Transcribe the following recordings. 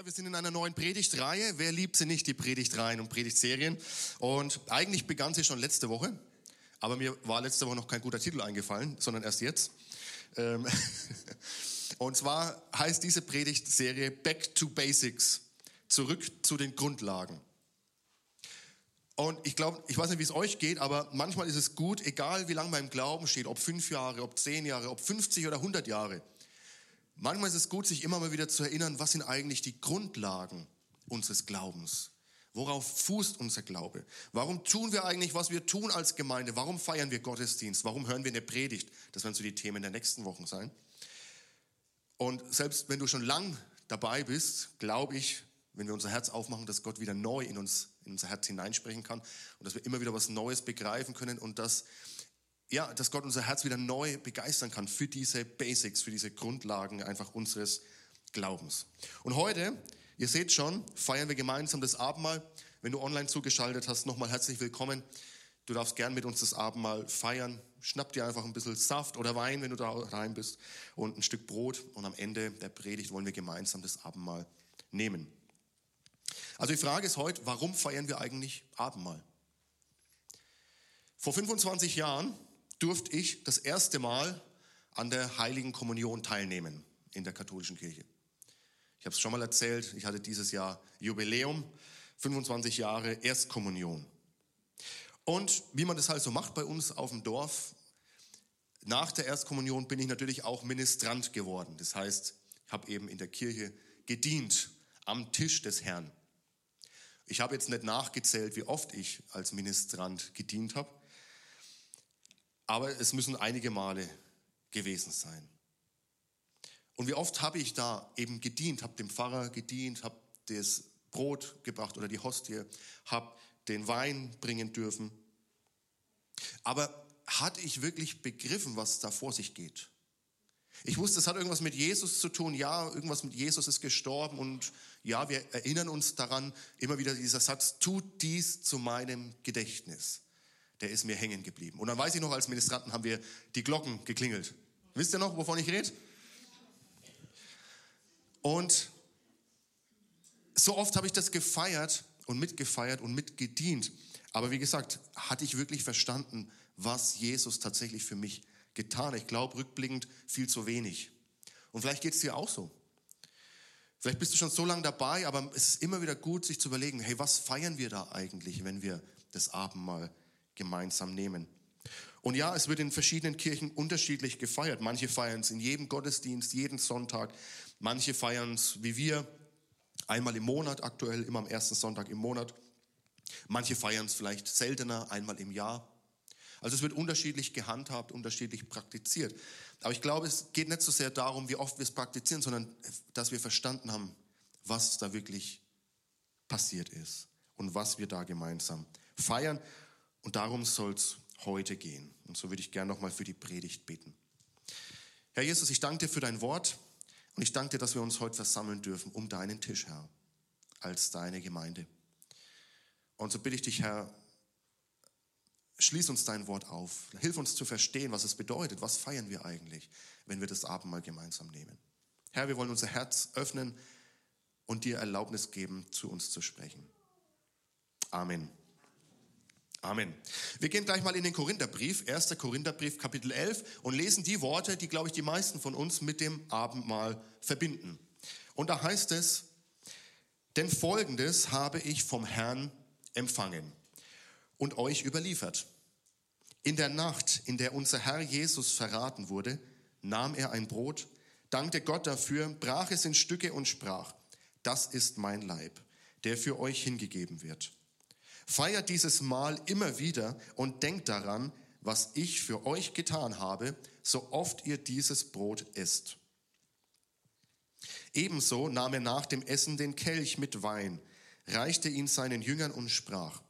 Ja, wir sind in einer neuen Predigtreihe. Wer liebt sie nicht, die Predigtreihen und Predigtserien? Und eigentlich begann sie schon letzte Woche, aber mir war letzte Woche noch kein guter Titel eingefallen, sondern erst jetzt. Ähm, und zwar heißt diese Predigtserie Back to Basics, zurück zu den Grundlagen. Und ich glaube, ich weiß nicht, wie es euch geht, aber manchmal ist es gut, egal wie lange man im Glauben steht, ob fünf Jahre, ob zehn Jahre, ob 50 oder 100 Jahre, Manchmal ist es gut, sich immer mal wieder zu erinnern, was sind eigentlich die Grundlagen unseres Glaubens? Worauf fußt unser Glaube? Warum tun wir eigentlich, was wir tun als Gemeinde? Warum feiern wir Gottesdienst? Warum hören wir eine Predigt? Das werden so die Themen der nächsten Wochen sein. Und selbst wenn du schon lang dabei bist, glaube ich, wenn wir unser Herz aufmachen, dass Gott wieder neu in uns, in unser Herz hineinsprechen kann und dass wir immer wieder was Neues begreifen können und dass ja, dass Gott unser Herz wieder neu begeistern kann für diese Basics, für diese Grundlagen einfach unseres Glaubens. Und heute, ihr seht schon, feiern wir gemeinsam das Abendmahl. Wenn du online zugeschaltet hast, nochmal herzlich willkommen. Du darfst gern mit uns das Abendmahl feiern. Schnapp dir einfach ein bisschen Saft oder Wein, wenn du da rein bist, und ein Stück Brot. Und am Ende der Predigt wollen wir gemeinsam das Abendmahl nehmen. Also die Frage ist heute, warum feiern wir eigentlich Abendmahl? Vor 25 Jahren durfte ich das erste Mal an der Heiligen Kommunion teilnehmen in der katholischen Kirche. Ich habe es schon mal erzählt, ich hatte dieses Jahr Jubiläum, 25 Jahre Erstkommunion. Und wie man das halt so macht bei uns auf dem Dorf, nach der Erstkommunion bin ich natürlich auch Ministrant geworden. Das heißt, ich habe eben in der Kirche gedient am Tisch des Herrn. Ich habe jetzt nicht nachgezählt, wie oft ich als Ministrant gedient habe, aber es müssen einige Male gewesen sein. Und wie oft habe ich da eben gedient, habe dem Pfarrer gedient, habe das Brot gebracht oder die Hostie, habe den Wein bringen dürfen. Aber hatte ich wirklich begriffen, was da vor sich geht? Ich wusste, es hat irgendwas mit Jesus zu tun. Ja, irgendwas mit Jesus ist gestorben. Und ja, wir erinnern uns daran, immer wieder dieser Satz, tut dies zu meinem Gedächtnis der ist mir hängen geblieben. Und dann weiß ich noch, als Ministranten haben wir die Glocken geklingelt. Wisst ihr noch, wovon ich rede? Und so oft habe ich das gefeiert und mitgefeiert und mitgedient. Aber wie gesagt, hatte ich wirklich verstanden, was Jesus tatsächlich für mich getan hat. Ich glaube, rückblickend viel zu wenig. Und vielleicht geht es dir auch so. Vielleicht bist du schon so lange dabei, aber es ist immer wieder gut, sich zu überlegen, hey, was feiern wir da eigentlich, wenn wir das Abendmahl gemeinsam nehmen. Und ja, es wird in verschiedenen Kirchen unterschiedlich gefeiert. Manche feiern es in jedem Gottesdienst, jeden Sonntag. Manche feiern es wie wir einmal im Monat, aktuell immer am ersten Sonntag im Monat. Manche feiern es vielleicht seltener, einmal im Jahr. Also es wird unterschiedlich gehandhabt, unterschiedlich praktiziert. Aber ich glaube, es geht nicht so sehr darum, wie oft wir es praktizieren, sondern dass wir verstanden haben, was da wirklich passiert ist und was wir da gemeinsam feiern. Und darum soll es heute gehen. Und so würde ich gerne nochmal für die Predigt beten. Herr Jesus, ich danke dir für dein Wort und ich danke dir, dass wir uns heute versammeln dürfen um deinen Tisch, Herr, als deine Gemeinde. Und so bitte ich dich, Herr, schließ uns dein Wort auf. Hilf uns zu verstehen, was es bedeutet. Was feiern wir eigentlich, wenn wir das Abendmahl gemeinsam nehmen? Herr, wir wollen unser Herz öffnen und dir Erlaubnis geben, zu uns zu sprechen. Amen. Amen. Wir gehen gleich mal in den Korintherbrief, 1. Korintherbrief, Kapitel 11 und lesen die Worte, die, glaube ich, die meisten von uns mit dem Abendmahl verbinden. Und da heißt es, denn Folgendes habe ich vom Herrn empfangen und euch überliefert. In der Nacht, in der unser Herr Jesus verraten wurde, nahm er ein Brot, dankte Gott dafür, brach es in Stücke und sprach, das ist mein Leib, der für euch hingegeben wird. Feiert dieses Mal immer wieder und denkt daran, was ich für euch getan habe, so oft ihr dieses Brot esst. Ebenso nahm er nach dem Essen den Kelch mit Wein, reichte ihn seinen Jüngern und sprach,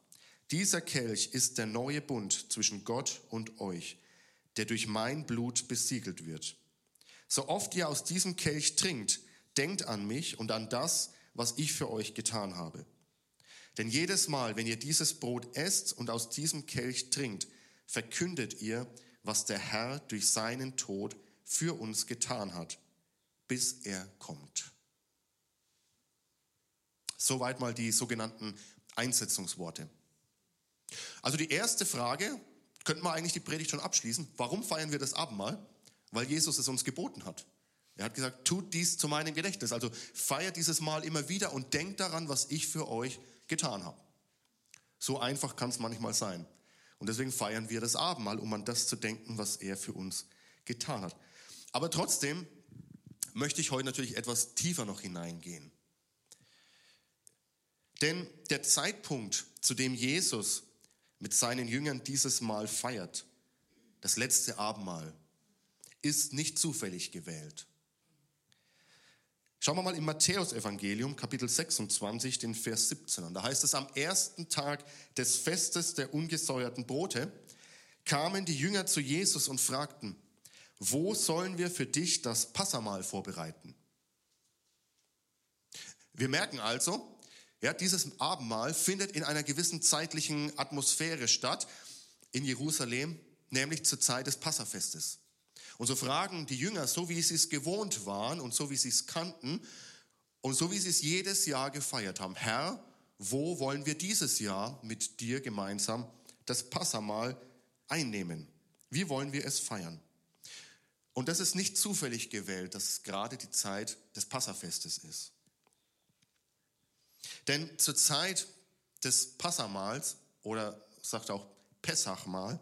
dieser Kelch ist der neue Bund zwischen Gott und euch, der durch mein Blut besiegelt wird. So oft ihr aus diesem Kelch trinkt, denkt an mich und an das, was ich für euch getan habe. Denn jedes Mal, wenn ihr dieses Brot esst und aus diesem Kelch trinkt, verkündet ihr, was der Herr durch seinen Tod für uns getan hat, bis er kommt. Soweit mal die sogenannten Einsetzungsworte. Also die erste Frage, könnten wir eigentlich die Predigt schon abschließen. Warum feiern wir das Abendmahl? Weil Jesus es uns geboten hat. Er hat gesagt, tut dies zu meinem Gedächtnis. Also feiert dieses Mal immer wieder und denkt daran, was ich für euch getan habe. So einfach kann es manchmal sein. Und deswegen feiern wir das Abendmahl, um an das zu denken, was er für uns getan hat. Aber trotzdem möchte ich heute natürlich etwas tiefer noch hineingehen. Denn der Zeitpunkt, zu dem Jesus mit seinen Jüngern dieses Mal feiert, das letzte Abendmahl, ist nicht zufällig gewählt. Schauen wir mal im Matthäusevangelium, Kapitel 26, den Vers 17 an. Da heißt es, am ersten Tag des Festes der ungesäuerten Brote kamen die Jünger zu Jesus und fragten, wo sollen wir für dich das Passamal vorbereiten? Wir merken also, ja, dieses Abendmahl findet in einer gewissen zeitlichen Atmosphäre statt in Jerusalem, nämlich zur Zeit des Passafestes. Und so fragen die Jünger, so wie sie es gewohnt waren und so wie sie es kannten und so wie sie es jedes Jahr gefeiert haben, Herr, wo wollen wir dieses Jahr mit dir gemeinsam das Passamal einnehmen? Wie wollen wir es feiern? Und das ist nicht zufällig gewählt, dass es gerade die Zeit des Passafestes ist. Denn zur Zeit des Passamals oder sagt auch Pessachmahl,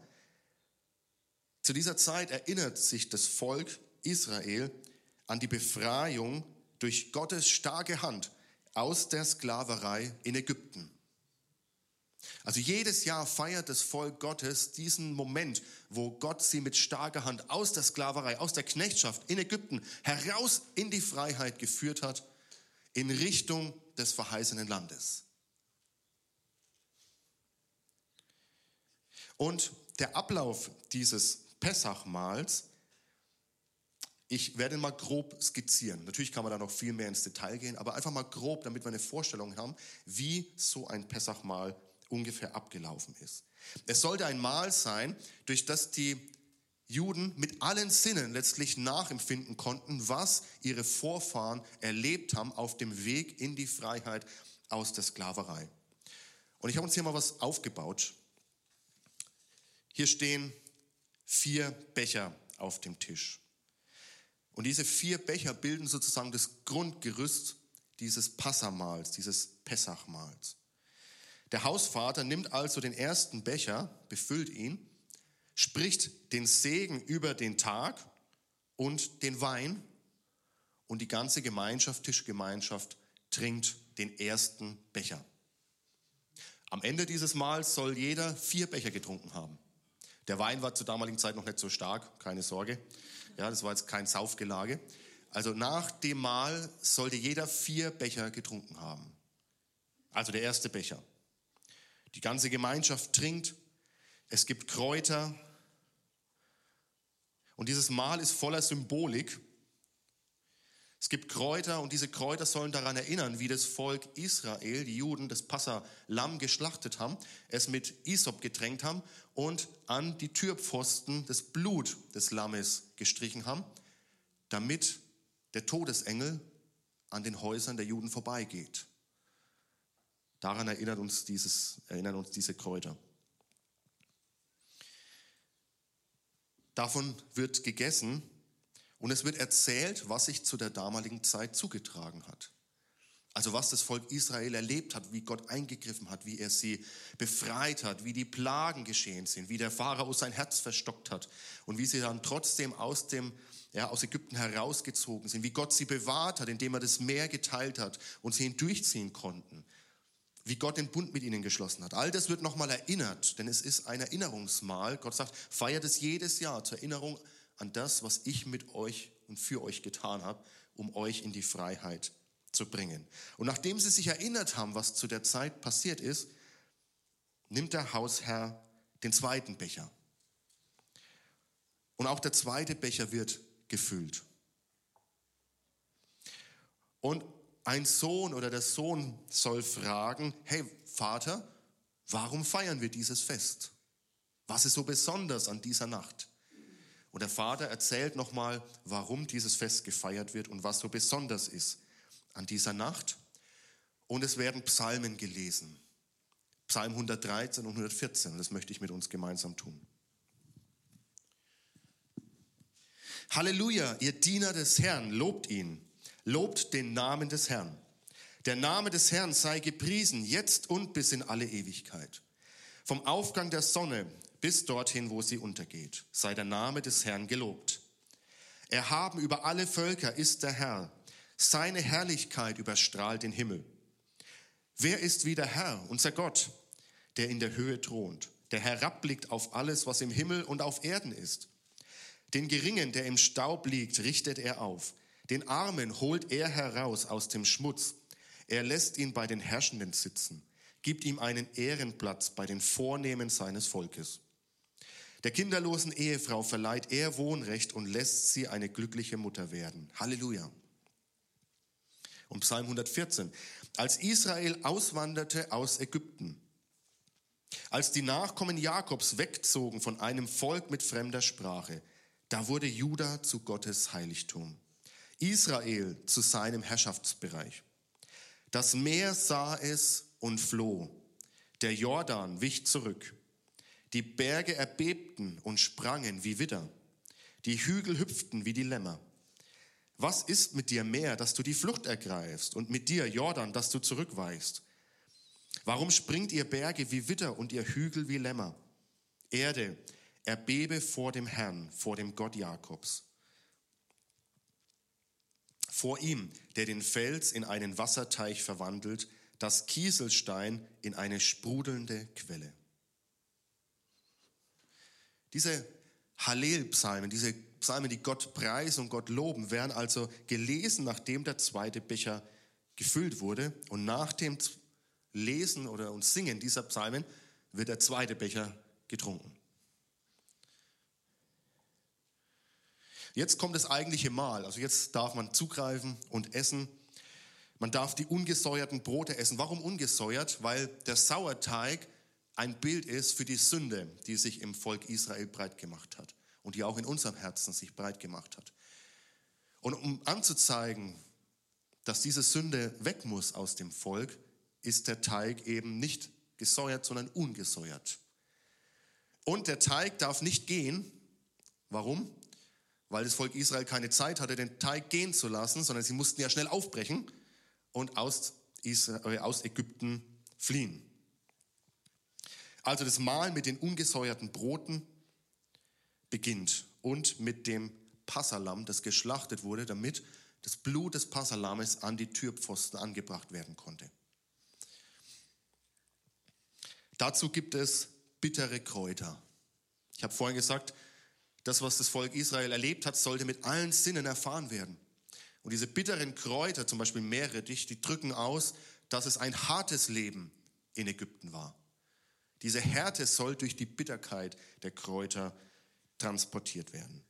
zu dieser Zeit erinnert sich das Volk Israel an die Befreiung durch Gottes starke Hand aus der Sklaverei in Ägypten. Also jedes Jahr feiert das Volk Gottes diesen Moment, wo Gott sie mit starker Hand aus der Sklaverei, aus der Knechtschaft in Ägypten heraus in die Freiheit geführt hat, in Richtung des verheißenen Landes. Und der Ablauf dieses Pessachmahls, ich werde mal grob skizzieren. Natürlich kann man da noch viel mehr ins Detail gehen, aber einfach mal grob, damit wir eine Vorstellung haben, wie so ein Pessachmahl ungefähr abgelaufen ist. Es sollte ein Mahl sein, durch das die Juden mit allen Sinnen letztlich nachempfinden konnten, was ihre Vorfahren erlebt haben auf dem Weg in die Freiheit aus der Sklaverei. Und ich habe uns hier mal was aufgebaut. Hier stehen vier Becher auf dem Tisch. Und diese vier Becher bilden sozusagen das Grundgerüst dieses Passamals, dieses Pessachmahls. Der Hausvater nimmt also den ersten Becher, befüllt ihn spricht den Segen über den Tag und den Wein und die ganze Gemeinschaft, Tischgemeinschaft, trinkt den ersten Becher. Am Ende dieses Mahls soll jeder vier Becher getrunken haben. Der Wein war zur damaligen Zeit noch nicht so stark, keine Sorge. Ja, das war jetzt kein Saufgelage. Also nach dem Mahl sollte jeder vier Becher getrunken haben. Also der erste Becher. Die ganze Gemeinschaft trinkt. Es gibt Kräuter, und dieses Mahl ist voller Symbolik. Es gibt Kräuter und diese Kräuter sollen daran erinnern, wie das Volk Israel, die Juden, das Passa-Lamm geschlachtet haben, es mit Isop getränkt haben und an die Türpfosten das Blut des Lammes gestrichen haben, damit der Todesengel an den Häusern der Juden vorbeigeht. Daran erinnert uns, dieses, erinnern uns diese Kräuter. Davon wird gegessen und es wird erzählt, was sich zu der damaligen Zeit zugetragen hat. Also was das Volk Israel erlebt hat, wie Gott eingegriffen hat, wie er sie befreit hat, wie die Plagen geschehen sind, wie der Pharao sein Herz verstockt hat und wie sie dann trotzdem aus dem ja, aus Ägypten herausgezogen sind, wie Gott sie bewahrt hat, indem er das Meer geteilt hat und sie hindurchziehen konnten, wie Gott den Bund mit ihnen geschlossen hat. All das wird nochmal erinnert, denn es ist ein Erinnerungsmahl. Gott sagt, feiert es jedes Jahr zur Erinnerung an das, was ich mit euch und für euch getan habe, um euch in die Freiheit zu bringen. Und nachdem sie sich erinnert haben, was zu der Zeit passiert ist, nimmt der Hausherr den zweiten Becher. Und auch der zweite Becher wird gefüllt. Und ein Sohn oder der Sohn soll fragen, hey Vater, warum feiern wir dieses Fest? Was ist so besonders an dieser Nacht? Und der Vater erzählt nochmal, warum dieses Fest gefeiert wird und was so besonders ist an dieser Nacht. und es werden Psalmen gelesen. Psalm 113 und 114, das möchte ich mit uns gemeinsam tun. Halleluja, ihr Diener des Herrn, lobt ihn, lobt den Namen des Herrn. Der Name des Herrn sei gepriesen, jetzt und bis in alle Ewigkeit. Vom Aufgang der Sonne bis dorthin, wo sie untergeht, sei der Name des Herrn gelobt. Erhaben über alle Völker ist der Herr, seine Herrlichkeit überstrahlt den Himmel. Wer ist wie der Herr, unser Gott, der in der Höhe thront, der herabblickt auf alles, was im Himmel und auf Erden ist? Den Geringen, der im Staub liegt, richtet er auf. Den Armen holt er heraus aus dem Schmutz. Er lässt ihn bei den Herrschenden sitzen, gibt ihm einen Ehrenplatz bei den Vornehmen seines Volkes. Der kinderlosen Ehefrau verleiht er Wohnrecht und lässt sie eine glückliche Mutter werden. Halleluja. Und Psalm 114. Als Israel auswanderte aus Ägypten, als die Nachkommen Jakobs wegzogen von einem Volk mit fremder Sprache, da wurde Juda zu Gottes Heiligtum, Israel zu seinem Herrschaftsbereich. Das Meer sah es und floh, der Jordan wich zurück, die Berge erbebten und sprangen wie Widder, die Hügel hüpften wie die Lämmer. Was ist mit dir Meer, dass du die Flucht ergreifst und mit dir Jordan, dass du zurückweichst? Warum springt ihr Berge wie Widder und ihr Hügel wie Lämmer? Erde, erbebe vor dem Herrn, vor dem Gott Jakobs. Vor ihm, der den Fels in einen Wasserteich verwandelt, das Kieselstein in eine sprudelnde Quelle. Diese Hallel-Psalmen, diese Psalmen, die Gott preisen und Gott loben, werden also gelesen, nachdem der zweite Becher gefüllt wurde. Und nach dem Lesen oder und Singen dieser Psalmen wird der zweite Becher getrunken. Jetzt kommt das eigentliche Mahl. Also jetzt darf man zugreifen und essen. Man darf die ungesäuerten Brote essen. Warum ungesäuert? Weil der Sauerteig ein Bild ist für die Sünde, die sich im Volk Israel breit gemacht hat und die auch in unserem Herzen sich breit gemacht hat. Und um anzuzeigen, dass diese Sünde weg muss aus dem Volk, ist der Teig eben nicht gesäuert, sondern ungesäuert. Und der Teig darf nicht gehen. Warum? weil das Volk Israel keine Zeit hatte, den Teig gehen zu lassen, sondern sie mussten ja schnell aufbrechen und aus, Israel, äh, aus Ägypten fliehen. Also das Mahl mit den ungesäuerten Broten beginnt und mit dem Passalam, das geschlachtet wurde, damit das Blut des Passalames an die Türpfosten angebracht werden konnte. Dazu gibt es bittere Kräuter. Ich habe vorhin gesagt, das, was das Volk Israel erlebt hat, sollte mit allen Sinnen erfahren werden. Und diese bitteren Kräuter, zum Beispiel Meerrettich, die drücken aus, dass es ein hartes Leben in Ägypten war. Diese Härte soll durch die Bitterkeit der Kräuter transportiert werden.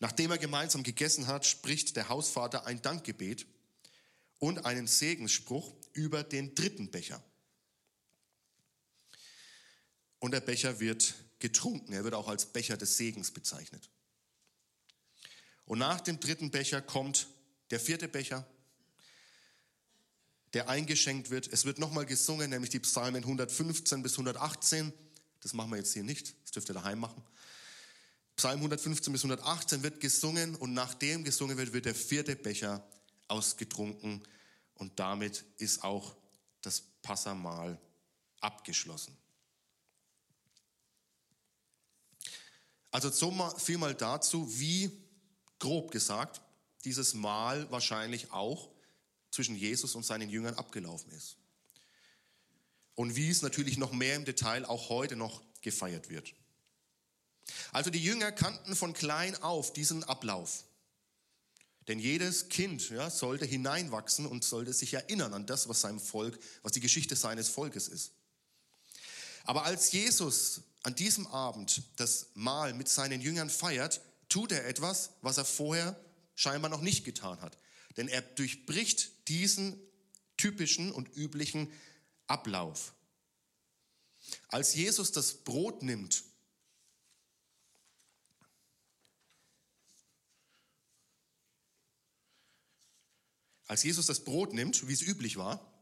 Nachdem er gemeinsam gegessen hat, spricht der Hausvater ein Dankgebet und einen Segensspruch über den dritten Becher. Und der Becher wird getrunken. Er wird auch als Becher des Segens bezeichnet. Und nach dem dritten Becher kommt der vierte Becher, der eingeschenkt wird. Es wird nochmal gesungen, nämlich die Psalmen 115 bis 118. Das machen wir jetzt hier nicht, das dürft ihr daheim machen. Psalm 115 bis 118 wird gesungen und nachdem gesungen wird, wird der vierte Becher ausgetrunken und damit ist auch das Passamal abgeschlossen. Also so viel mal dazu, wie grob gesagt dieses Mahl wahrscheinlich auch zwischen Jesus und seinen Jüngern abgelaufen ist. Und wie es natürlich noch mehr im Detail auch heute noch gefeiert wird. Also die Jünger kannten von klein auf diesen Ablauf. Denn jedes Kind ja, sollte hineinwachsen und sollte sich erinnern an das, was seinem Volk, was die Geschichte seines Volkes ist. Aber als Jesus an diesem Abend das Mahl mit seinen Jüngern feiert, tut er etwas, was er vorher scheinbar noch nicht getan hat. Denn er durchbricht diesen typischen und üblichen Ablauf. Als Jesus das Brot nimmt, als Jesus das Brot nimmt, wie es üblich war,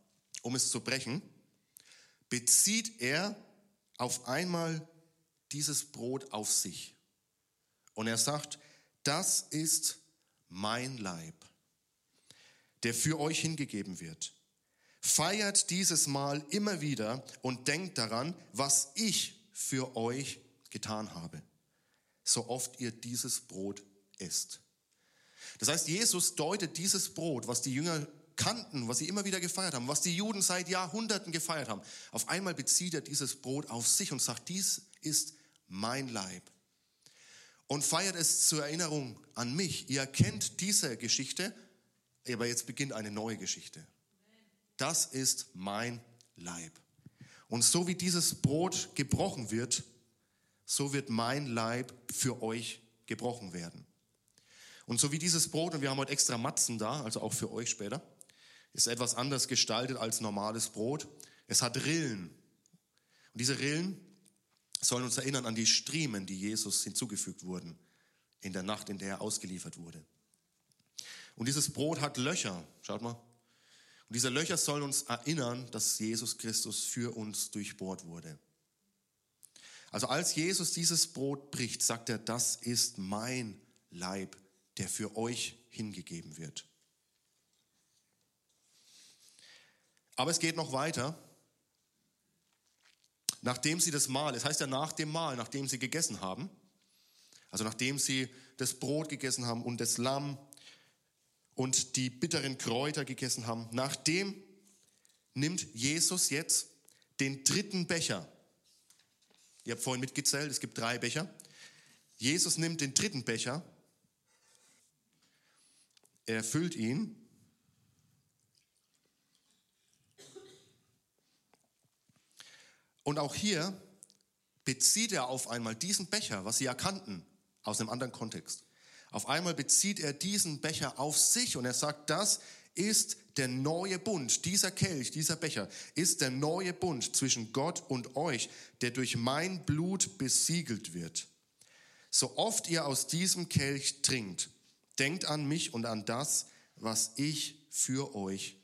um es zu brechen, bezieht er auf einmal dieses Brot auf sich. Und er sagt, das ist mein Leib, der für euch hingegeben wird. Feiert dieses Mal immer wieder und denkt daran, was ich für euch getan habe, so oft ihr dieses Brot esst. Das heißt, Jesus deutet dieses Brot, was die Jünger kannten, was sie immer wieder gefeiert haben, was die Juden seit Jahrhunderten gefeiert haben. Auf einmal bezieht er dieses Brot auf sich und sagt, dies ist mein Leib. Und feiert es zur Erinnerung an mich. Ihr kennt diese Geschichte, aber jetzt beginnt eine neue Geschichte. Das ist mein Leib. Und so wie dieses Brot gebrochen wird, so wird mein Leib für euch gebrochen werden. Und so wie dieses Brot, und wir haben heute extra Matzen da, also auch für euch später, ist etwas anders gestaltet als normales Brot. Es hat Rillen. Und diese Rillen sollen uns erinnern an die Striemen, die Jesus hinzugefügt wurden in der Nacht, in der er ausgeliefert wurde. Und dieses Brot hat Löcher, schaut mal. Und diese Löcher sollen uns erinnern, dass Jesus Christus für uns durchbohrt wurde. Also als Jesus dieses Brot bricht, sagt er, das ist mein Leib, der für euch hingegeben wird. Aber es geht noch weiter. Nachdem sie das Mahl, es heißt ja nach dem Mahl, nachdem sie gegessen haben, also nachdem sie das Brot gegessen haben und das Lamm und die bitteren Kräuter gegessen haben, nachdem nimmt Jesus jetzt den dritten Becher. Ihr habt vorhin mitgezählt, es gibt drei Becher. Jesus nimmt den dritten Becher, er füllt ihn Und auch hier bezieht er auf einmal diesen Becher, was sie erkannten, aus einem anderen Kontext. Auf einmal bezieht er diesen Becher auf sich und er sagt, das ist der neue Bund, dieser Kelch, dieser Becher ist der neue Bund zwischen Gott und euch, der durch mein Blut besiegelt wird. So oft ihr aus diesem Kelch trinkt, denkt an mich und an das, was ich für euch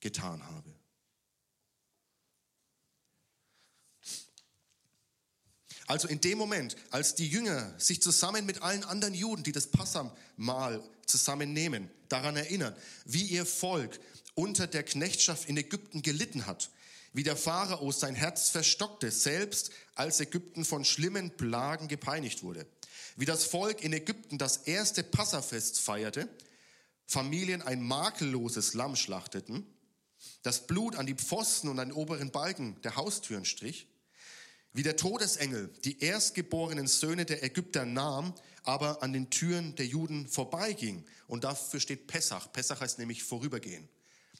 getan habe. Also in dem Moment, als die Jünger sich zusammen mit allen anderen Juden, die das Passammal zusammennehmen, daran erinnern, wie ihr Volk unter der Knechtschaft in Ägypten gelitten hat, wie der Pharao sein Herz verstockte, selbst als Ägypten von schlimmen Plagen gepeinigt wurde, wie das Volk in Ägypten das erste Passafest feierte, Familien ein makelloses Lamm schlachteten, das Blut an die Pfosten und an den oberen Balken der Haustüren strich, wie der Todesengel die erstgeborenen Söhne der Ägypter nahm, aber an den Türen der Juden vorbeiging. Und dafür steht Pessach. Pessach heißt nämlich vorübergehen.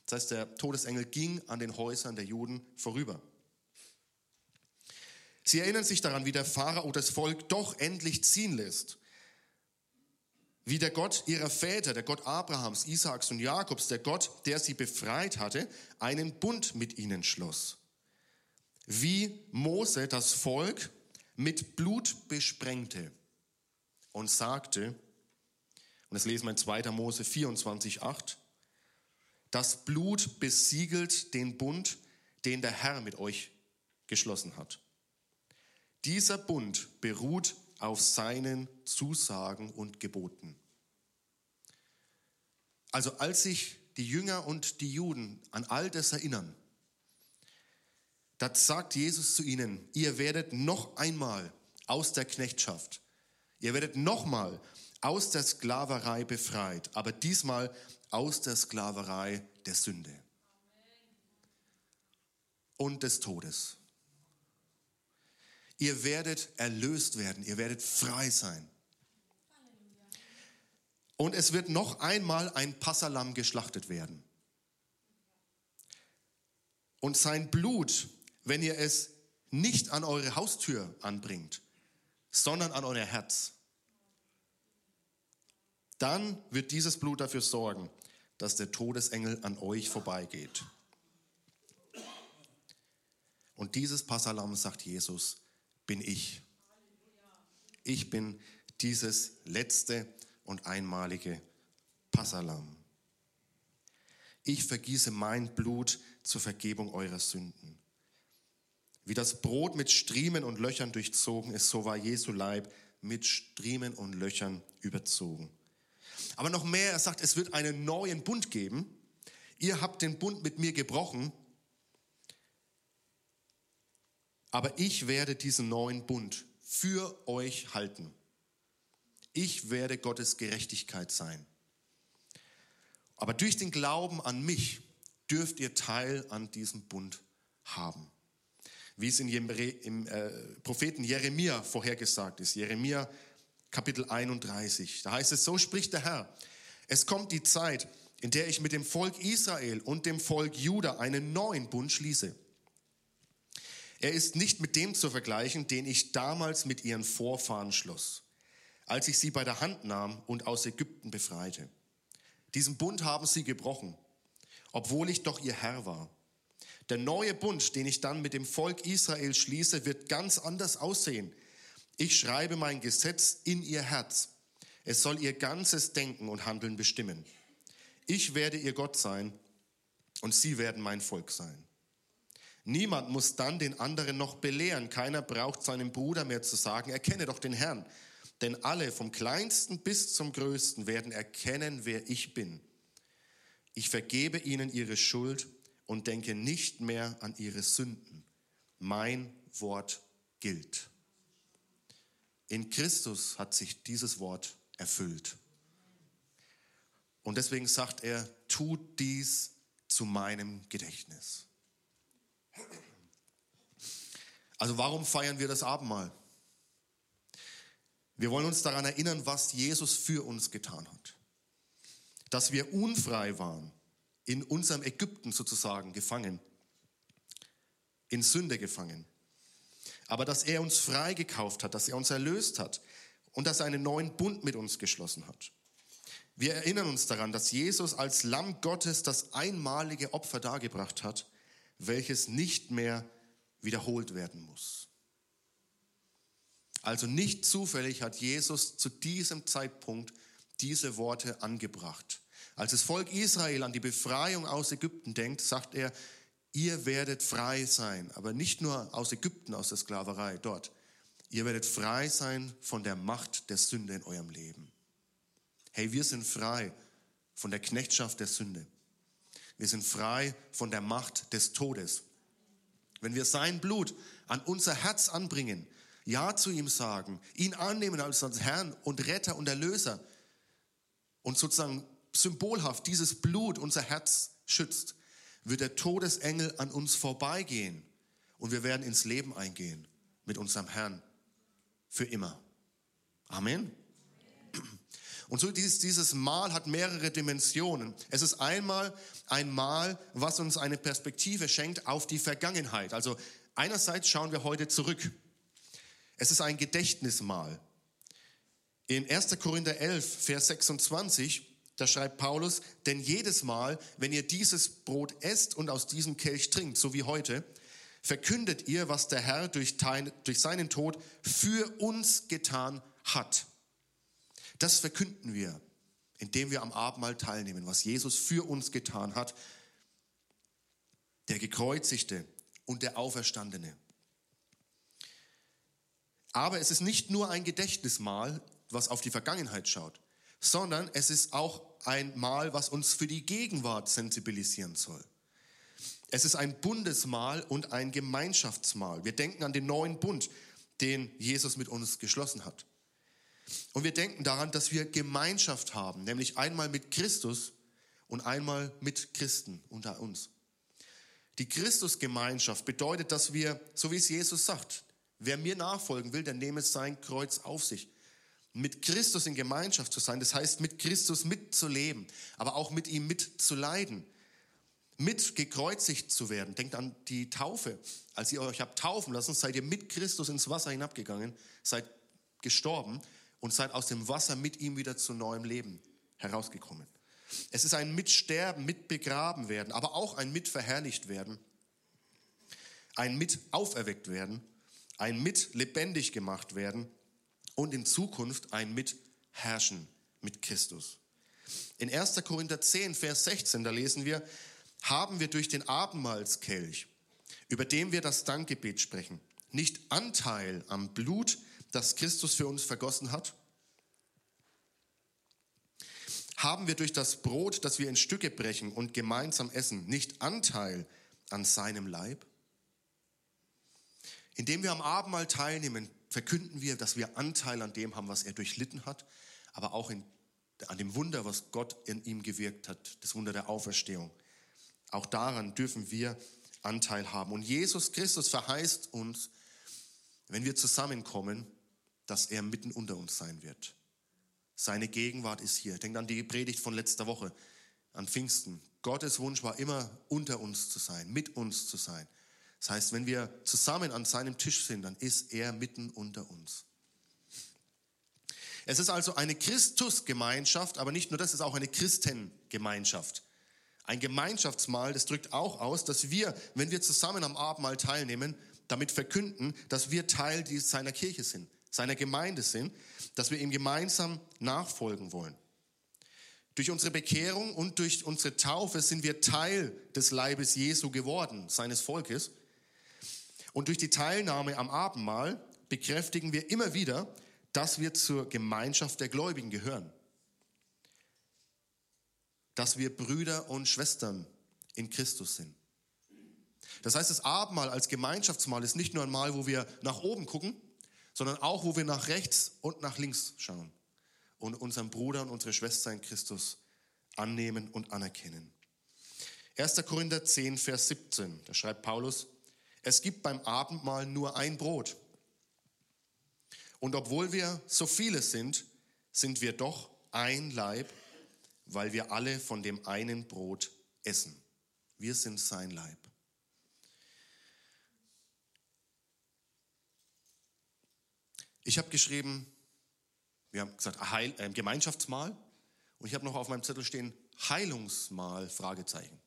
Das heißt, der Todesengel ging an den Häusern der Juden vorüber. Sie erinnern sich daran, wie der Pharao das Volk doch endlich ziehen lässt. Wie der Gott ihrer Väter, der Gott Abrahams, Isaaks und Jakobs, der Gott, der sie befreit hatte, einen Bund mit ihnen schloss wie Mose das Volk mit Blut besprengte und sagte, und das lesen wir in 2. Mose 24, 8, das Blut besiegelt den Bund, den der Herr mit euch geschlossen hat. Dieser Bund beruht auf seinen Zusagen und Geboten. Also als sich die Jünger und die Juden an all das erinnern, da sagt Jesus zu ihnen, ihr werdet noch einmal aus der Knechtschaft, ihr werdet noch mal aus der Sklaverei befreit, aber diesmal aus der Sklaverei der Sünde und des Todes. Ihr werdet erlöst werden, ihr werdet frei sein. Und es wird noch einmal ein Passalam geschlachtet werden. Und sein Blut wenn ihr es nicht an eure Haustür anbringt, sondern an euer Herz. Dann wird dieses Blut dafür sorgen, dass der Todesengel an euch vorbeigeht. Und dieses Passalam, sagt Jesus, bin ich. Ich bin dieses letzte und einmalige Passalam. Ich vergieße mein Blut zur Vergebung eurer Sünden. Wie das Brot mit Striemen und Löchern durchzogen ist, so war Jesu Leib mit Striemen und Löchern überzogen. Aber noch mehr, er sagt, es wird einen neuen Bund geben. Ihr habt den Bund mit mir gebrochen, aber ich werde diesen neuen Bund für euch halten. Ich werde Gottes Gerechtigkeit sein. Aber durch den Glauben an mich dürft ihr Teil an diesem Bund haben. Wie es in im äh, Propheten Jeremia vorhergesagt ist. Jeremia Kapitel 31. Da heißt es, so spricht der Herr. Es kommt die Zeit, in der ich mit dem Volk Israel und dem Volk Juda einen neuen Bund schließe. Er ist nicht mit dem zu vergleichen, den ich damals mit ihren Vorfahren schloss, als ich sie bei der Hand nahm und aus Ägypten befreite. Diesen Bund haben sie gebrochen, obwohl ich doch ihr Herr war. Der neue Bund, den ich dann mit dem Volk Israel schließe, wird ganz anders aussehen. Ich schreibe mein Gesetz in ihr Herz. Es soll ihr ganzes Denken und Handeln bestimmen. Ich werde ihr Gott sein und sie werden mein Volk sein. Niemand muss dann den anderen noch belehren. Keiner braucht seinem Bruder mehr zu sagen, erkenne doch den Herrn. Denn alle, vom kleinsten bis zum größten, werden erkennen, wer ich bin. Ich vergebe ihnen ihre Schuld und denke nicht mehr an ihre Sünden. Mein Wort gilt. In Christus hat sich dieses Wort erfüllt. Und deswegen sagt er, tut dies zu meinem Gedächtnis. Also warum feiern wir das Abendmahl? Wir wollen uns daran erinnern, was Jesus für uns getan hat. Dass wir unfrei waren, in unserem Ägypten sozusagen gefangen, in Sünde gefangen. Aber dass er uns freigekauft hat, dass er uns erlöst hat und dass er einen neuen Bund mit uns geschlossen hat. Wir erinnern uns daran, dass Jesus als Lamm Gottes das einmalige Opfer dargebracht hat, welches nicht mehr wiederholt werden muss. Also nicht zufällig hat Jesus zu diesem Zeitpunkt diese Worte angebracht. Als das Volk Israel an die Befreiung aus Ägypten denkt, sagt er, ihr werdet frei sein, aber nicht nur aus Ägypten, aus der Sklaverei dort. Ihr werdet frei sein von der Macht der Sünde in eurem Leben. Hey, wir sind frei von der Knechtschaft der Sünde. Wir sind frei von der Macht des Todes. Wenn wir sein Blut an unser Herz anbringen, Ja zu ihm sagen, ihn annehmen als Herrn und Retter und Erlöser und sozusagen symbolhaft dieses Blut unser Herz schützt, wird der Todesengel an uns vorbeigehen und wir werden ins Leben eingehen mit unserem Herrn für immer. Amen. Und so dieses, dieses Mal hat mehrere Dimensionen. Es ist einmal ein Mal, was uns eine Perspektive schenkt auf die Vergangenheit. Also einerseits schauen wir heute zurück. Es ist ein Gedächtnismal. In 1. Korinther 11, Vers 26 da schreibt Paulus, denn jedes Mal, wenn ihr dieses Brot esst und aus diesem Kelch trinkt, so wie heute, verkündet ihr, was der Herr durch, durch seinen Tod für uns getan hat. Das verkünden wir, indem wir am Abendmahl teilnehmen, was Jesus für uns getan hat, der gekreuzigte und der Auferstandene. Aber es ist nicht nur ein Gedächtnismahl, was auf die Vergangenheit schaut sondern es ist auch ein Mahl, was uns für die Gegenwart sensibilisieren soll. Es ist ein Bundesmahl und ein Gemeinschaftsmahl. Wir denken an den neuen Bund, den Jesus mit uns geschlossen hat. Und wir denken daran, dass wir Gemeinschaft haben, nämlich einmal mit Christus und einmal mit Christen unter uns. Die Christusgemeinschaft bedeutet, dass wir, so wie es Jesus sagt, wer mir nachfolgen will, der nehme sein Kreuz auf sich mit Christus in Gemeinschaft zu sein, das heißt mit Christus mitzuleben, aber auch mit ihm mitzuleiden, mit gekreuzigt zu werden. Denkt an die Taufe. Als ihr euch habt taufen lassen, seid ihr mit Christus ins Wasser hinabgegangen, seid gestorben und seid aus dem Wasser mit ihm wieder zu neuem Leben herausgekommen. Es ist ein Mitsterben, Mitbegraben werden, aber auch ein Mitverherrlicht werden, ein Mitauferweckt werden, ein Mitlebendig gemacht werden und in Zukunft ein Mitherrschen mit Christus. In 1. Korinther 10, Vers 16, da lesen wir, haben wir durch den Abendmahlskelch, über dem wir das Dankgebet sprechen, nicht Anteil am Blut, das Christus für uns vergossen hat? Haben wir durch das Brot, das wir in Stücke brechen und gemeinsam essen, nicht Anteil an seinem Leib? Indem wir am Abendmahl teilnehmen, verkünden wir, dass wir Anteil an dem haben, was er durchlitten hat, aber auch in, an dem Wunder, was Gott in ihm gewirkt hat, das Wunder der Auferstehung. Auch daran dürfen wir Anteil haben. Und Jesus Christus verheißt uns, wenn wir zusammenkommen, dass er mitten unter uns sein wird. Seine Gegenwart ist hier. Denkt an die Predigt von letzter Woche, an Pfingsten. Gottes Wunsch war immer, unter uns zu sein, mit uns zu sein. Das heißt, wenn wir zusammen an seinem Tisch sind, dann ist er mitten unter uns. Es ist also eine Christusgemeinschaft, aber nicht nur das, es ist auch eine Christengemeinschaft. Ein Gemeinschaftsmahl, das drückt auch aus, dass wir, wenn wir zusammen am Abendmahl teilnehmen, damit verkünden, dass wir Teil seiner Kirche sind, seiner Gemeinde sind, dass wir ihm gemeinsam nachfolgen wollen. Durch unsere Bekehrung und durch unsere Taufe sind wir Teil des Leibes Jesu geworden, seines Volkes. Und durch die Teilnahme am Abendmahl bekräftigen wir immer wieder, dass wir zur Gemeinschaft der Gläubigen gehören. Dass wir Brüder und Schwestern in Christus sind. Das heißt, das Abendmahl als Gemeinschaftsmahl ist nicht nur ein Mahl, wo wir nach oben gucken, sondern auch, wo wir nach rechts und nach links schauen und unseren Bruder und unsere Schwester in Christus annehmen und anerkennen. 1. Korinther 10, Vers 17, da schreibt Paulus, es gibt beim Abendmahl nur ein Brot. Und obwohl wir so viele sind, sind wir doch ein Leib, weil wir alle von dem einen Brot essen. Wir sind sein Leib. Ich habe geschrieben, wir haben gesagt Heil, äh, Gemeinschaftsmahl und ich habe noch auf meinem Zettel stehen Heilungsmahl, Fragezeichen.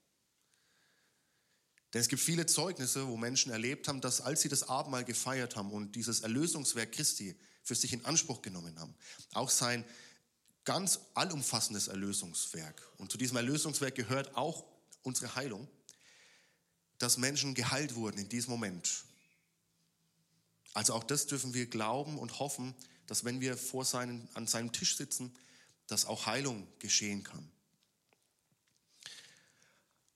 Denn es gibt viele Zeugnisse, wo Menschen erlebt haben, dass als sie das Abendmahl gefeiert haben und dieses Erlösungswerk Christi für sich in Anspruch genommen haben, auch sein ganz allumfassendes Erlösungswerk, und zu diesem Erlösungswerk gehört auch unsere Heilung, dass Menschen geheilt wurden in diesem Moment. Also auch das dürfen wir glauben und hoffen, dass wenn wir vor seinen, an seinem Tisch sitzen, dass auch Heilung geschehen kann.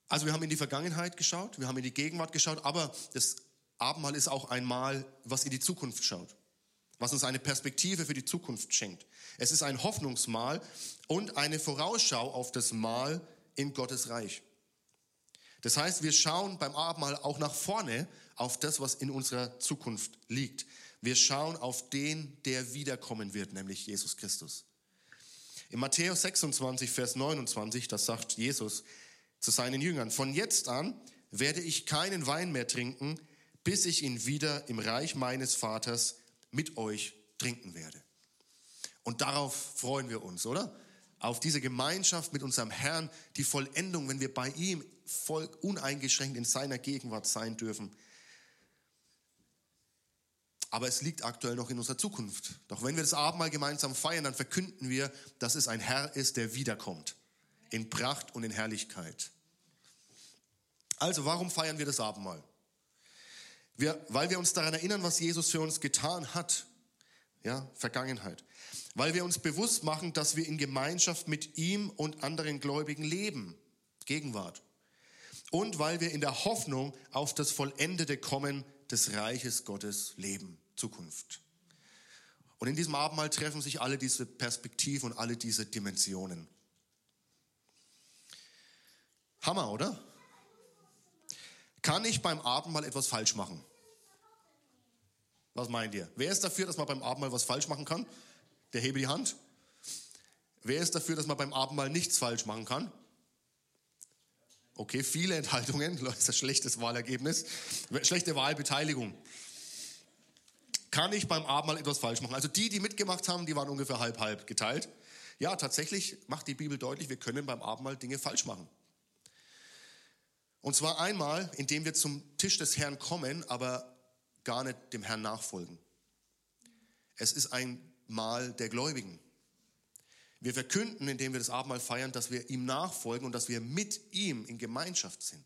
Also wir haben in die Vergangenheit geschaut, wir haben in die Gegenwart geschaut, aber das Abendmahl ist auch ein Mahl, was in die Zukunft schaut, was uns eine Perspektive für die Zukunft schenkt. Es ist ein Hoffnungsmahl und eine Vorausschau auf das Mahl in Gottes Reich. Das heißt, wir schauen beim Abendmahl auch nach vorne auf das, was in unserer Zukunft liegt. Wir schauen auf den, der wiederkommen wird, nämlich Jesus Christus. In Matthäus 26, Vers 29, das sagt Jesus, zu seinen Jüngern, von jetzt an werde ich keinen Wein mehr trinken, bis ich ihn wieder im Reich meines Vaters mit euch trinken werde. Und darauf freuen wir uns, oder? Auf diese Gemeinschaft mit unserem Herrn, die Vollendung, wenn wir bei ihm voll uneingeschränkt in seiner Gegenwart sein dürfen. Aber es liegt aktuell noch in unserer Zukunft. Doch wenn wir das Abendmahl gemeinsam feiern, dann verkünden wir, dass es ein Herr ist, der wiederkommt in Pracht und in Herrlichkeit. Also, warum feiern wir das Abendmahl? Wir, weil wir uns daran erinnern, was Jesus für uns getan hat. Ja, Vergangenheit. Weil wir uns bewusst machen, dass wir in Gemeinschaft mit ihm und anderen Gläubigen leben. Gegenwart. Und weil wir in der Hoffnung auf das vollendete Kommen des Reiches Gottes leben. Zukunft. Und in diesem Abendmahl treffen sich alle diese Perspektiven und alle diese Dimensionen. Hammer, oder? Kann ich beim Abendmahl etwas falsch machen? Was meint ihr? Wer ist dafür, dass man beim Abendmahl was falsch machen kann? Der hebe die Hand. Wer ist dafür, dass man beim Abendmahl nichts falsch machen kann? Okay, viele Enthaltungen, das ist ein schlechtes Wahlergebnis, schlechte Wahlbeteiligung. Kann ich beim Abendmahl etwas falsch machen? Also die, die mitgemacht haben, die waren ungefähr halb halb geteilt. Ja, tatsächlich macht die Bibel deutlich, wir können beim Abendmahl Dinge falsch machen. Und zwar einmal, indem wir zum Tisch des Herrn kommen, aber gar nicht dem Herrn nachfolgen. Es ist ein Mahl der Gläubigen. Wir verkünden, indem wir das Abendmahl feiern, dass wir ihm nachfolgen und dass wir mit ihm in Gemeinschaft sind.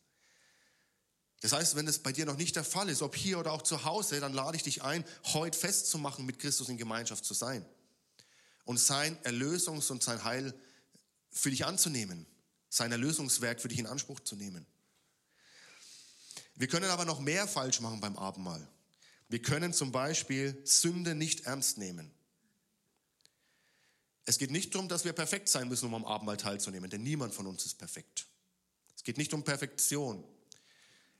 Das heißt, wenn es bei dir noch nicht der Fall ist, ob hier oder auch zu Hause, dann lade ich dich ein, heute festzumachen, mit Christus in Gemeinschaft zu sein und sein Erlösungs- und sein Heil für dich anzunehmen, sein Erlösungswerk für dich in Anspruch zu nehmen. Wir können aber noch mehr falsch machen beim Abendmahl. Wir können zum Beispiel Sünde nicht ernst nehmen. Es geht nicht darum, dass wir perfekt sein müssen, um am Abendmahl teilzunehmen, denn niemand von uns ist perfekt. Es geht nicht um Perfektion.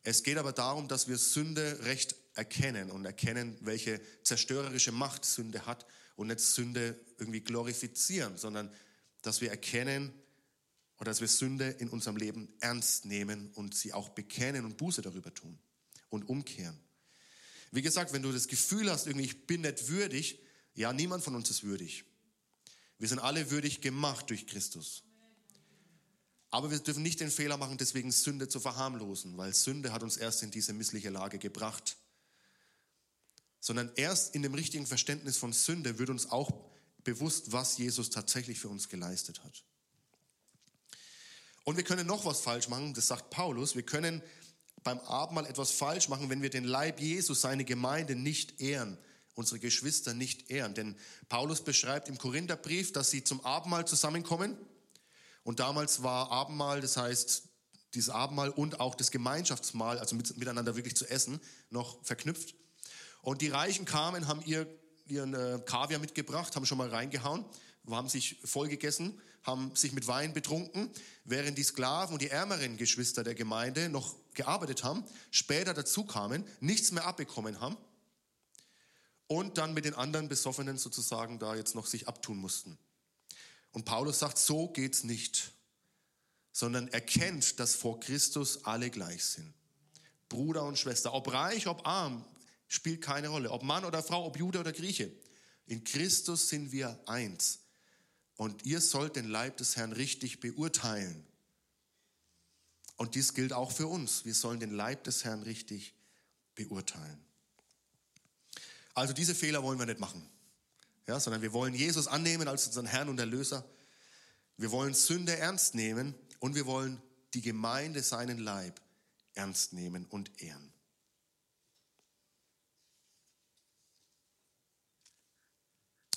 Es geht aber darum, dass wir Sünde recht erkennen und erkennen, welche zerstörerische Macht Sünde hat und nicht Sünde irgendwie glorifizieren, sondern dass wir erkennen oder dass wir Sünde in unserem Leben ernst nehmen und sie auch bekennen und Buße darüber tun und umkehren. Wie gesagt, wenn du das Gefühl hast, irgendwie ich bin nicht würdig, ja, niemand von uns ist würdig. Wir sind alle würdig gemacht durch Christus. Aber wir dürfen nicht den Fehler machen, deswegen Sünde zu verharmlosen, weil Sünde hat uns erst in diese missliche Lage gebracht. Sondern erst in dem richtigen Verständnis von Sünde wird uns auch bewusst, was Jesus tatsächlich für uns geleistet hat. Und wir können noch was falsch machen, das sagt Paulus. Wir können beim Abendmahl etwas falsch machen, wenn wir den Leib Jesus, seine Gemeinde nicht ehren, unsere Geschwister nicht ehren. Denn Paulus beschreibt im Korintherbrief, dass sie zum Abendmahl zusammenkommen. Und damals war Abendmahl, das heißt, dieses Abendmahl und auch das Gemeinschaftsmahl, also miteinander wirklich zu essen, noch verknüpft. Und die Reichen kamen, haben ihr, ihren äh, Kaviar mitgebracht, haben schon mal reingehauen, haben sich voll gegessen, haben sich mit Wein betrunken, während die Sklaven und die ärmeren Geschwister der Gemeinde noch gearbeitet haben, später dazu kamen, nichts mehr abbekommen haben und dann mit den anderen Besoffenen sozusagen da jetzt noch sich abtun mussten. Und Paulus sagt, so geht's nicht, sondern erkennt, dass vor Christus alle gleich sind. Bruder und Schwester, ob reich, ob arm, spielt keine Rolle. Ob Mann oder Frau, ob Jude oder Grieche. In Christus sind wir eins. Und ihr sollt den Leib des Herrn richtig beurteilen. Und dies gilt auch für uns. Wir sollen den Leib des Herrn richtig beurteilen. Also diese Fehler wollen wir nicht machen, ja, sondern wir wollen Jesus annehmen als unseren Herrn und Erlöser. Wir wollen Sünde ernst nehmen und wir wollen die Gemeinde, seinen Leib ernst nehmen und ehren.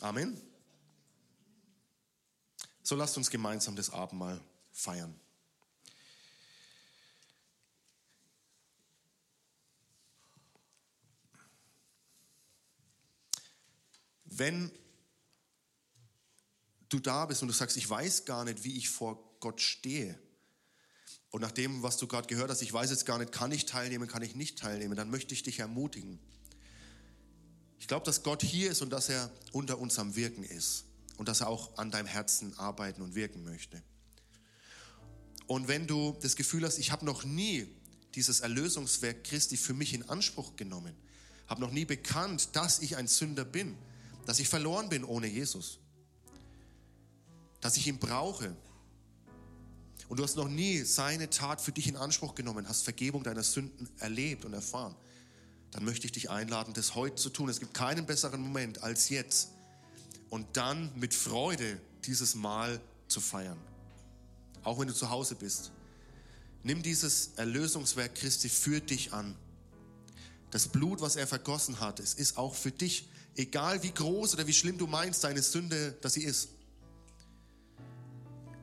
Amen. So lasst uns gemeinsam das Abendmahl feiern. Wenn du da bist und du sagst, ich weiß gar nicht, wie ich vor Gott stehe, und nach dem, was du gerade gehört hast, ich weiß jetzt gar nicht, kann ich teilnehmen, kann ich nicht teilnehmen, dann möchte ich dich ermutigen. Ich glaube, dass Gott hier ist und dass er unter uns am Wirken ist und dass er auch an deinem Herzen arbeiten und wirken möchte. Und wenn du das Gefühl hast, ich habe noch nie dieses Erlösungswerk Christi für mich in Anspruch genommen, habe noch nie bekannt, dass ich ein Sünder bin, dass ich verloren bin ohne Jesus, dass ich ihn brauche. Und du hast noch nie seine Tat für dich in Anspruch genommen, hast Vergebung deiner Sünden erlebt und erfahren, dann möchte ich dich einladen, das heute zu tun. Es gibt keinen besseren Moment als jetzt, und dann mit Freude dieses Mal zu feiern. Auch wenn du zu Hause bist. Nimm dieses Erlösungswerk Christi für dich an. Das Blut, was er vergossen hat, es ist auch für dich, egal wie groß oder wie schlimm du meinst, deine Sünde, dass sie ist.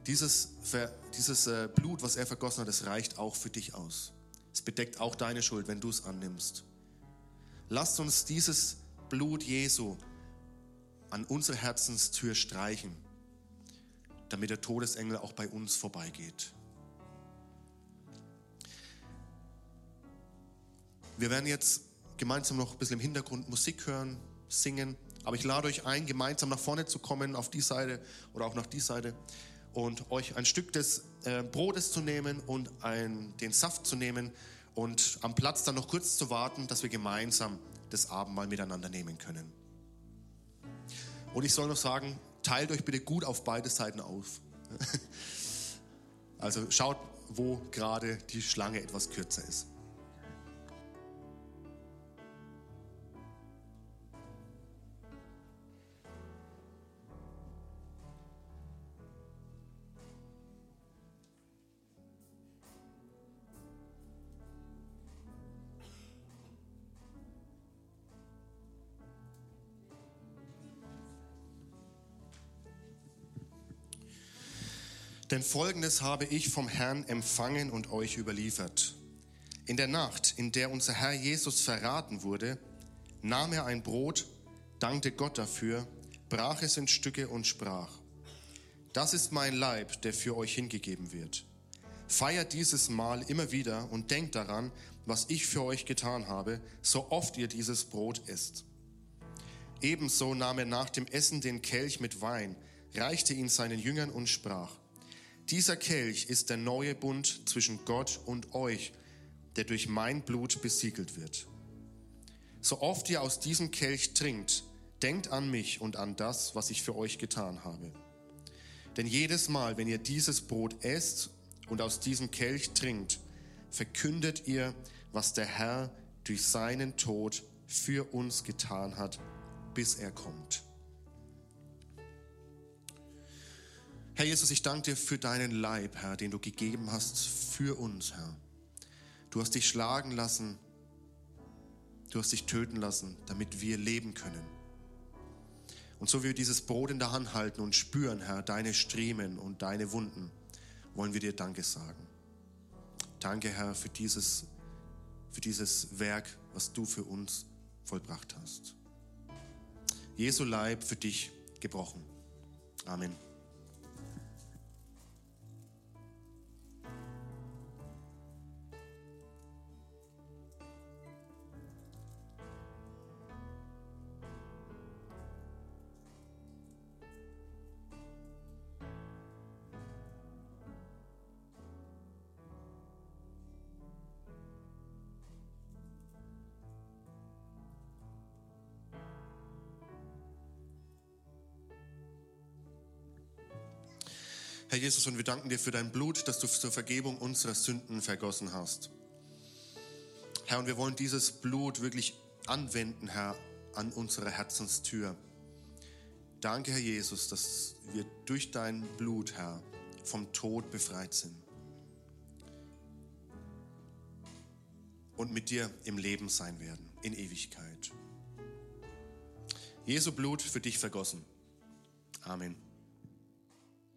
Dieses, dieses äh, Blut, was er vergossen hat, es reicht auch für dich aus. Es bedeckt auch deine Schuld, wenn du es annimmst. Lasst uns dieses Blut Jesu an unsere Herzenstür streichen, damit der Todesengel auch bei uns vorbeigeht. Wir werden jetzt gemeinsam noch ein bisschen im Hintergrund Musik hören, singen, aber ich lade euch ein, gemeinsam nach vorne zu kommen, auf die Seite oder auch nach die Seite und euch ein Stück des äh, Brotes zu nehmen und ein, den Saft zu nehmen und am Platz dann noch kurz zu warten, dass wir gemeinsam das Abendmahl miteinander nehmen können. Und ich soll noch sagen, teilt euch bitte gut auf beide Seiten auf. Also schaut, wo gerade die Schlange etwas kürzer ist. Denn folgendes habe ich vom Herrn empfangen und euch überliefert. In der Nacht, in der unser Herr Jesus verraten wurde, nahm er ein Brot, dankte Gott dafür, brach es in Stücke und sprach, das ist mein Leib, der für euch hingegeben wird. Feiert dieses Mahl immer wieder und denkt daran, was ich für euch getan habe, so oft ihr dieses Brot isst. Ebenso nahm er nach dem Essen den Kelch mit Wein, reichte ihn seinen Jüngern und sprach, dieser Kelch ist der neue Bund zwischen Gott und euch, der durch mein Blut besiegelt wird. So oft ihr aus diesem Kelch trinkt, denkt an mich und an das, was ich für euch getan habe. Denn jedes Mal, wenn ihr dieses Brot esst und aus diesem Kelch trinkt, verkündet ihr, was der Herr durch seinen Tod für uns getan hat, bis er kommt. Herr Jesus, ich danke dir für deinen Leib, Herr, den du gegeben hast für uns, Herr. Du hast dich schlagen lassen, du hast dich töten lassen, damit wir leben können. Und so wie wir dieses Brot in der Hand halten und spüren, Herr, deine Striemen und deine Wunden, wollen wir dir Danke sagen. Danke, Herr, für dieses, für dieses Werk, was du für uns vollbracht hast. Jesu Leib für dich gebrochen. Amen. Jesus, und wir danken dir für dein Blut, das du zur Vergebung unserer Sünden vergossen hast. Herr, und wir wollen dieses Blut wirklich anwenden, Herr, an unsere Herzenstür. Danke, Herr Jesus, dass wir durch dein Blut, Herr, vom Tod befreit sind. Und mit dir im Leben sein werden, in Ewigkeit. Jesu Blut für dich vergossen. Amen.